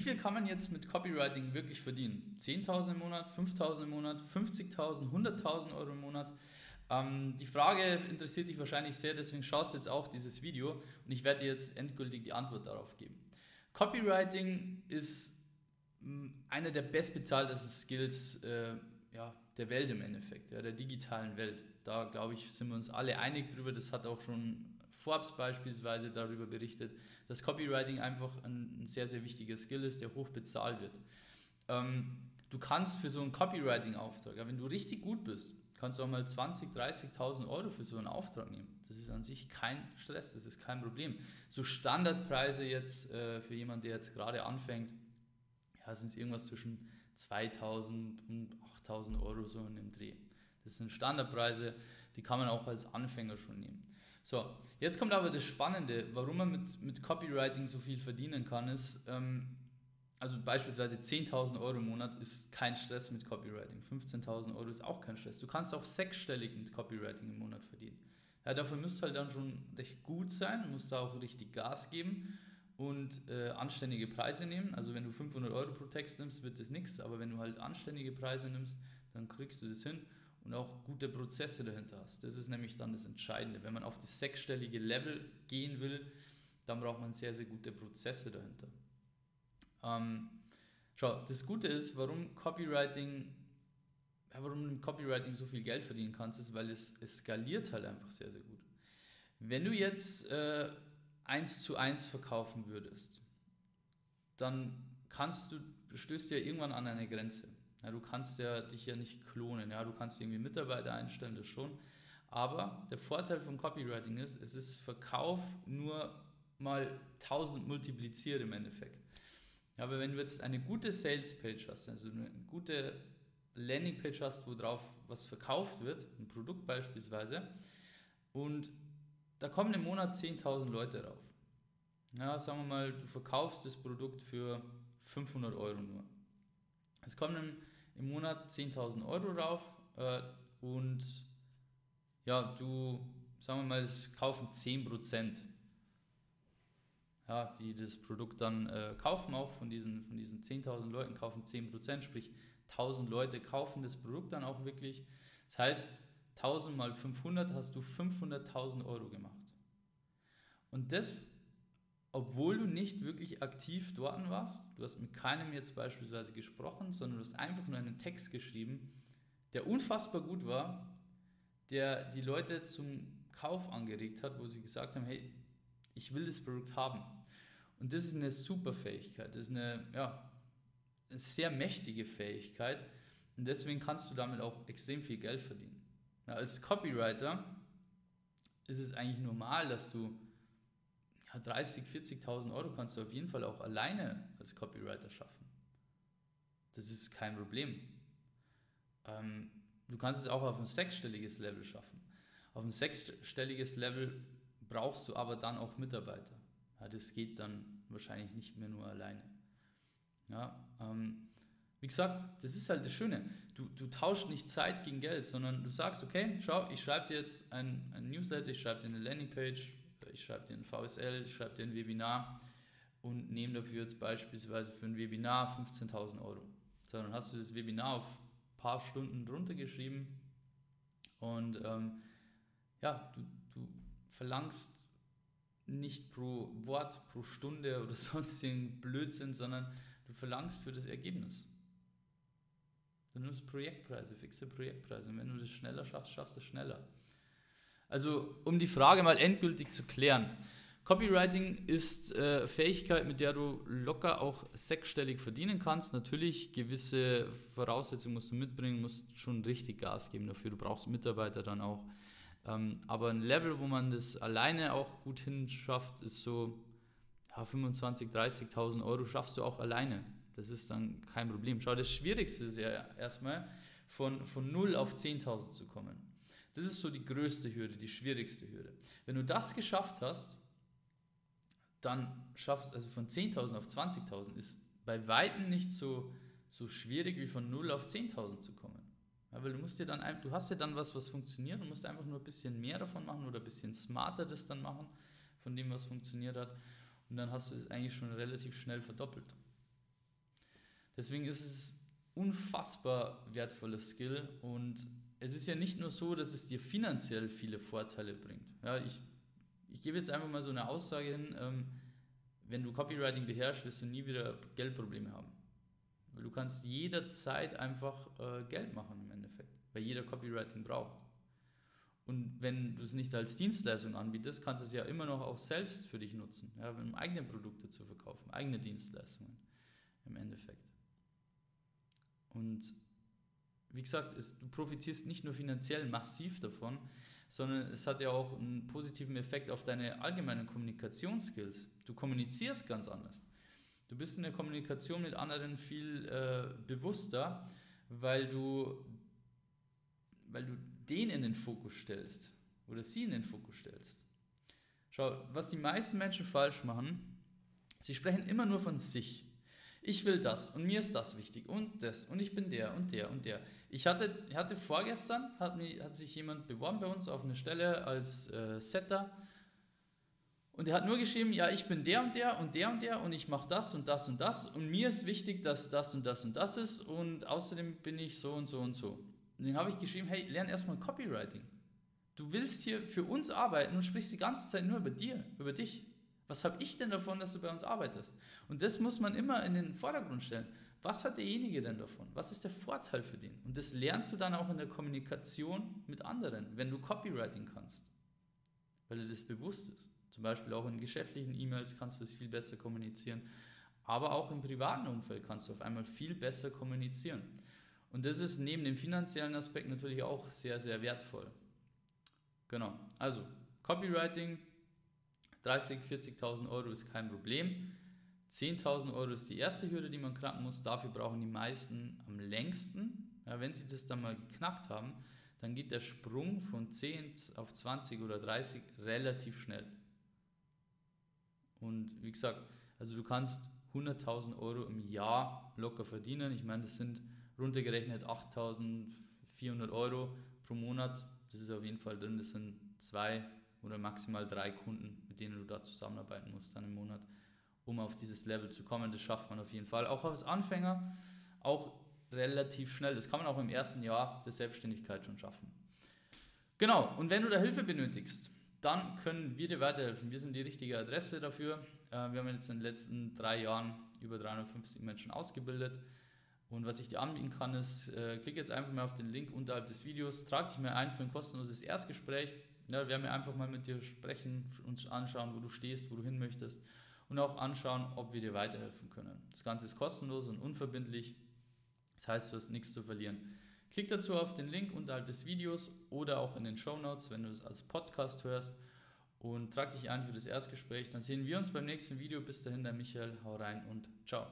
wie viel kann man jetzt mit Copywriting wirklich verdienen? 10.000 im Monat, 5.000 im Monat, 50.000, 100.000 Euro im Monat? Ähm, die Frage interessiert dich wahrscheinlich sehr, deswegen schaust du jetzt auch dieses Video und ich werde dir jetzt endgültig die Antwort darauf geben. Copywriting ist mm, einer der bestbezahltesten Skills äh, ja, der Welt im Endeffekt, ja, der digitalen Welt. Da glaube ich, sind wir uns alle einig drüber. Das hat auch schon Forbes beispielsweise darüber berichtet, dass Copywriting einfach ein, ein sehr, sehr wichtiger Skill ist, der hoch bezahlt wird. Ähm, du kannst für so einen Copywriting-Auftrag, wenn du richtig gut bist, kannst du auch mal 20.000, 30.000 Euro für so einen Auftrag nehmen. Das ist an sich kein Stress, das ist kein Problem. So Standardpreise jetzt äh, für jemanden, der jetzt gerade anfängt, ja, sind es irgendwas zwischen 2.000 und 8.000 Euro so in dem Dreh. Das sind Standardpreise, die kann man auch als Anfänger schon nehmen. So, jetzt kommt aber das Spannende, warum man mit, mit Copywriting so viel verdienen kann, ist, ähm, also beispielsweise 10.000 Euro im Monat ist kein Stress mit Copywriting, 15.000 Euro ist auch kein Stress. Du kannst auch sechsstellig mit Copywriting im Monat verdienen. Ja, dafür müsst halt dann schon recht gut sein, musst da auch richtig Gas geben und äh, anständige Preise nehmen. Also wenn du 500 Euro pro Text nimmst, wird das nichts, aber wenn du halt anständige Preise nimmst, dann kriegst du das hin und auch gute Prozesse dahinter hast. Das ist nämlich dann das Entscheidende. Wenn man auf das sechsstellige Level gehen will, dann braucht man sehr, sehr gute Prozesse dahinter. Ähm, schau, das Gute ist, warum Copywriting, warum du im Copywriting so viel Geld verdienen kannst, ist, weil es, es skaliert halt einfach sehr, sehr gut. Wenn du jetzt äh, eins zu eins verkaufen würdest, dann kannst du, stößt du ja irgendwann an eine Grenze. Ja, du kannst ja dich ja nicht klonen, ja, du kannst irgendwie Mitarbeiter einstellen, das schon. Aber der Vorteil von Copywriting ist, es ist Verkauf nur mal 1000 multipliziert im Endeffekt. Ja, aber wenn du jetzt eine gute Salespage hast, also eine gute Landingpage hast, wo drauf was verkauft wird, ein Produkt beispielsweise, und da kommen im Monat 10.000 Leute drauf. Ja, sagen wir mal, du verkaufst das Produkt für 500 Euro nur. Es kommen im Monat 10.000 Euro rauf äh, und ja, du, sagen wir mal, es kaufen 10%. Ja, die das Produkt dann äh, kaufen auch von diesen, von diesen 10.000 Leuten kaufen 10%, sprich 1000 Leute kaufen das Produkt dann auch wirklich. Das heißt, 1000 mal 500 hast du 500.000 Euro gemacht. Und das obwohl du nicht wirklich aktiv dort warst, du hast mit keinem jetzt beispielsweise gesprochen, sondern du hast einfach nur einen Text geschrieben, der unfassbar gut war, der die Leute zum Kauf angeregt hat, wo sie gesagt haben, hey, ich will das Produkt haben. Und das ist eine super Fähigkeit, das ist eine, ja, sehr mächtige Fähigkeit und deswegen kannst du damit auch extrem viel Geld verdienen. Ja, als Copywriter ist es eigentlich normal, dass du ja, 30, 40.000 Euro kannst du auf jeden Fall auch alleine als Copywriter schaffen. Das ist kein Problem. Ähm, du kannst es auch auf ein sechsstelliges Level schaffen. Auf ein sechsstelliges Level brauchst du aber dann auch Mitarbeiter. Ja, das geht dann wahrscheinlich nicht mehr nur alleine. Ja, ähm, wie gesagt, das ist halt das Schöne. Du, du tauschst nicht Zeit gegen Geld, sondern du sagst, okay, schau, ich schreibe dir jetzt ein, ein Newsletter, ich schreibe dir eine Landingpage, ich schreibe dir ein VSL, ich schreibe dir ein Webinar und nehme dafür jetzt beispielsweise für ein Webinar 15.000 Euro. So, dann hast du das Webinar auf ein paar Stunden drunter geschrieben und ähm, ja, du, du verlangst nicht pro Wort, pro Stunde oder sonstigen Blödsinn, sondern du verlangst für das Ergebnis. Du nimmst Projektpreise, fixe Projektpreise. Und wenn du das schneller schaffst, schaffst du es schneller. Also um die Frage mal endgültig zu klären. Copywriting ist äh, Fähigkeit, mit der du locker auch sechsstellig verdienen kannst. Natürlich gewisse Voraussetzungen musst du mitbringen, musst schon richtig Gas geben dafür. Du brauchst Mitarbeiter dann auch. Ähm, aber ein Level, wo man das alleine auch gut hinschafft, ist so ja, 25.000, 30.000 Euro schaffst du auch alleine. Das ist dann kein Problem. Schau, das Schwierigste ist ja erstmal von, von 0 auf 10.000 zu kommen. Das ist so die größte Hürde, die schwierigste Hürde. Wenn du das geschafft hast, dann schaffst also von 10.000 auf 20.000 ist bei weitem nicht so, so schwierig wie von 0 auf 10.000 zu kommen. Ja, weil du musst dir dann, du hast ja dann was, was funktioniert und musst einfach nur ein bisschen mehr davon machen oder ein bisschen smarter das dann machen, von dem, was funktioniert hat. Und dann hast du es eigentlich schon relativ schnell verdoppelt. Deswegen ist es unfassbar wertvoller Skill und es ist ja nicht nur so, dass es dir finanziell viele Vorteile bringt. Ja, ich, ich gebe jetzt einfach mal so eine Aussage hin, ähm, wenn du Copywriting beherrschst, wirst du nie wieder Geldprobleme haben. Weil du kannst jederzeit einfach äh, Geld machen im Endeffekt, weil jeder Copywriting braucht. Und wenn du es nicht als Dienstleistung anbietest, kannst du es ja immer noch auch selbst für dich nutzen, ja, um eigene Produkte zu verkaufen, eigene Dienstleistungen im Endeffekt. Und wie gesagt, es, du profitierst nicht nur finanziell massiv davon, sondern es hat ja auch einen positiven Effekt auf deine allgemeinen Kommunikationsskills. Du kommunizierst ganz anders. Du bist in der Kommunikation mit anderen viel äh, bewusster, weil du, weil du den in den Fokus stellst oder sie in den Fokus stellst. Schau, was die meisten Menschen falsch machen, sie sprechen immer nur von sich ich will das und mir ist das wichtig und das und ich bin der und der und der. Ich hatte, hatte vorgestern, hat, mich, hat sich jemand beworben bei uns auf eine Stelle als äh, Setter und er hat nur geschrieben, ja, ich bin der und der und der und der und ich mache das und das und das und mir ist wichtig, dass das und das und das ist und außerdem bin ich so und so und so. Und dann habe ich geschrieben, hey, lern erstmal Copywriting. Du willst hier für uns arbeiten und sprichst die ganze Zeit nur über dir, über dich. Was habe ich denn davon, dass du bei uns arbeitest? Und das muss man immer in den Vordergrund stellen. Was hat derjenige denn davon? Was ist der Vorteil für den? Und das lernst du dann auch in der Kommunikation mit anderen, wenn du Copywriting kannst, weil dir das bewusst ist. Zum Beispiel auch in geschäftlichen E-Mails kannst du es viel besser kommunizieren, aber auch im privaten Umfeld kannst du auf einmal viel besser kommunizieren. Und das ist neben dem finanziellen Aspekt natürlich auch sehr, sehr wertvoll. Genau, also Copywriting 30, 40.000 Euro ist kein Problem. 10.000 Euro ist die erste Hürde, die man knacken muss. Dafür brauchen die meisten am längsten. Ja, wenn sie das dann mal geknackt haben, dann geht der Sprung von 10 auf 20 oder 30 relativ schnell. Und wie gesagt, also du kannst 100.000 Euro im Jahr locker verdienen. Ich meine, das sind runtergerechnet 8.400 Euro pro Monat. Das ist auf jeden Fall drin. Das sind zwei oder maximal drei Kunden, mit denen du da zusammenarbeiten musst dann im Monat, um auf dieses Level zu kommen. Das schafft man auf jeden Fall. Auch als Anfänger auch relativ schnell. Das kann man auch im ersten Jahr der Selbstständigkeit schon schaffen. Genau, und wenn du da Hilfe benötigst, dann können wir dir weiterhelfen. Wir sind die richtige Adresse dafür. Äh, wir haben jetzt in den letzten drei Jahren über 350 Menschen ausgebildet. Und was ich dir anbieten kann, ist, äh, klick jetzt einfach mal auf den Link unterhalb des Videos, trag dich mal ein für ein kostenloses Erstgespräch. Ja, wir werden einfach mal mit dir sprechen, uns anschauen, wo du stehst, wo du hin möchtest und auch anschauen, ob wir dir weiterhelfen können. Das Ganze ist kostenlos und unverbindlich. Das heißt, du hast nichts zu verlieren. Klick dazu auf den Link unterhalb des Videos oder auch in den Show Notes, wenn du es als Podcast hörst und trag dich ein für das Erstgespräch. Dann sehen wir uns beim nächsten Video. Bis dahin, der Michael. Hau rein und ciao.